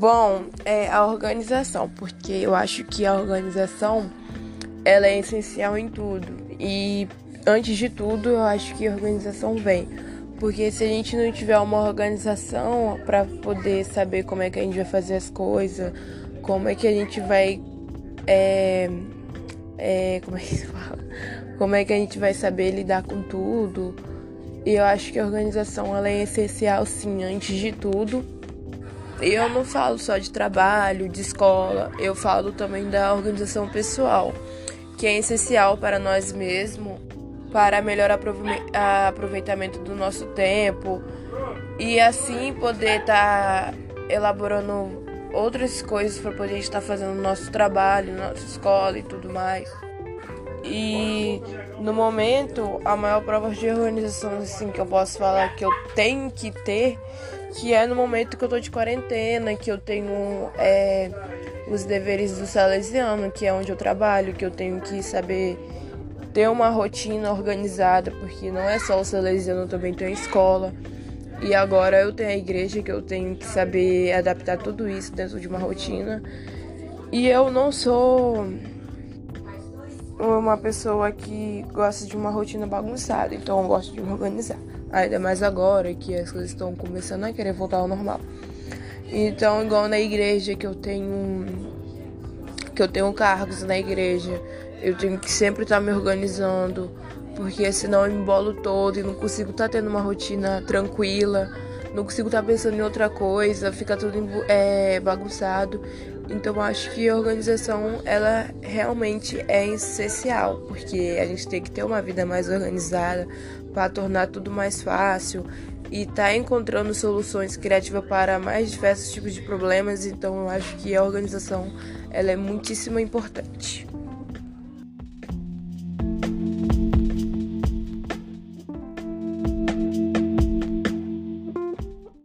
Bom, é a organização, porque eu acho que a organização ela é essencial em tudo. E antes de tudo, eu acho que a organização vem. Porque se a gente não tiver uma organização para poder saber como é que a gente vai fazer as coisas, como é que a gente vai. É, é, como é que se fala? Como é que a gente vai saber lidar com tudo. E eu acho que a organização ela é essencial sim, antes de tudo. Eu não falo só de trabalho, de escola, eu falo também da organização pessoal, que é essencial para nós mesmos para melhor aproveitamento do nosso tempo e assim poder estar tá elaborando outras coisas para poder estar fazendo o nosso trabalho, nossa escola e tudo mais. E no momento, a maior prova de organização assim que eu posso falar que eu tenho que ter, que é no momento que eu tô de quarentena, que eu tenho é, os deveres do Salesiano, que é onde eu trabalho, que eu tenho que saber ter uma rotina organizada, porque não é só o Salesiano, eu também tenho escola. E agora eu tenho a igreja que eu tenho que saber adaptar tudo isso dentro de uma rotina. E eu não sou uma pessoa que gosta de uma rotina bagunçada, então eu gosto de me organizar. Ainda mais agora que as coisas estão começando a querer voltar ao normal. Então, igual na igreja que eu tenho que eu tenho cargos na igreja, eu tenho que sempre estar tá me organizando, porque senão eu me embolo todo e não consigo estar tá tendo uma rotina tranquila, não consigo estar tá pensando em outra coisa, fica tudo é, bagunçado. Então acho que a organização ela realmente é essencial, porque a gente tem que ter uma vida mais organizada para tornar tudo mais fácil e tá encontrando soluções criativas para mais diversos tipos de problemas. Então eu acho que a organização ela é muitíssimo importante.